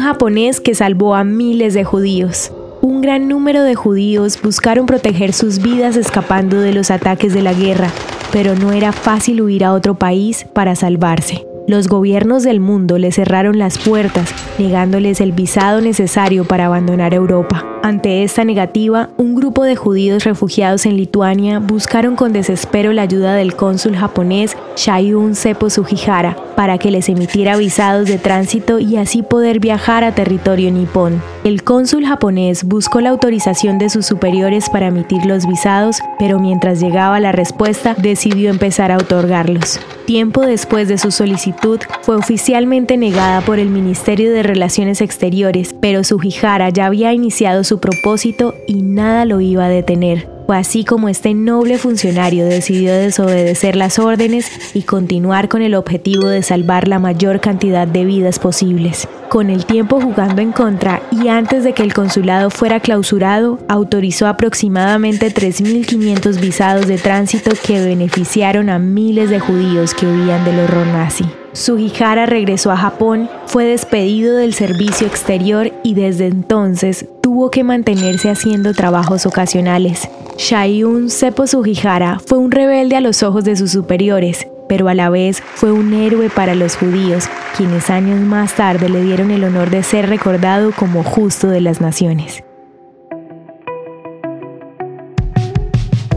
japonés que salvó a miles de judíos. Un gran número de judíos buscaron proteger sus vidas escapando de los ataques de la guerra, pero no era fácil huir a otro país para salvarse. Los gobiernos del mundo le cerraron las puertas, negándoles el visado necesario para abandonar Europa. Ante esta negativa, un grupo de judíos refugiados en Lituania buscaron con desespero la ayuda del cónsul japonés Shayun Seppo Sugihara para que les emitiera visados de tránsito y así poder viajar a territorio nipón. El cónsul japonés buscó la autorización de sus superiores para emitir los visados, pero mientras llegaba la respuesta decidió empezar a otorgarlos. Tiempo después de su solicitud, fue oficialmente negada por el Ministerio de Relaciones Exteriores, pero Sugihara ya había iniciado su propósito y nada lo iba a detener. Fue así como este noble funcionario decidió desobedecer las órdenes y continuar con el objetivo de salvar la mayor cantidad de vidas posibles. Con el tiempo jugando en contra y antes de que el consulado fuera clausurado, autorizó aproximadamente 3.500 visados de tránsito que beneficiaron a miles de judíos que huían del horror nazi. Sugihara regresó a Japón, fue despedido del servicio exterior y desde entonces tuvo que mantenerse haciendo trabajos ocasionales. Shayun Seppo Sugihara fue un rebelde a los ojos de sus superiores, pero a la vez fue un héroe para los judíos, quienes años más tarde le dieron el honor de ser recordado como justo de las naciones.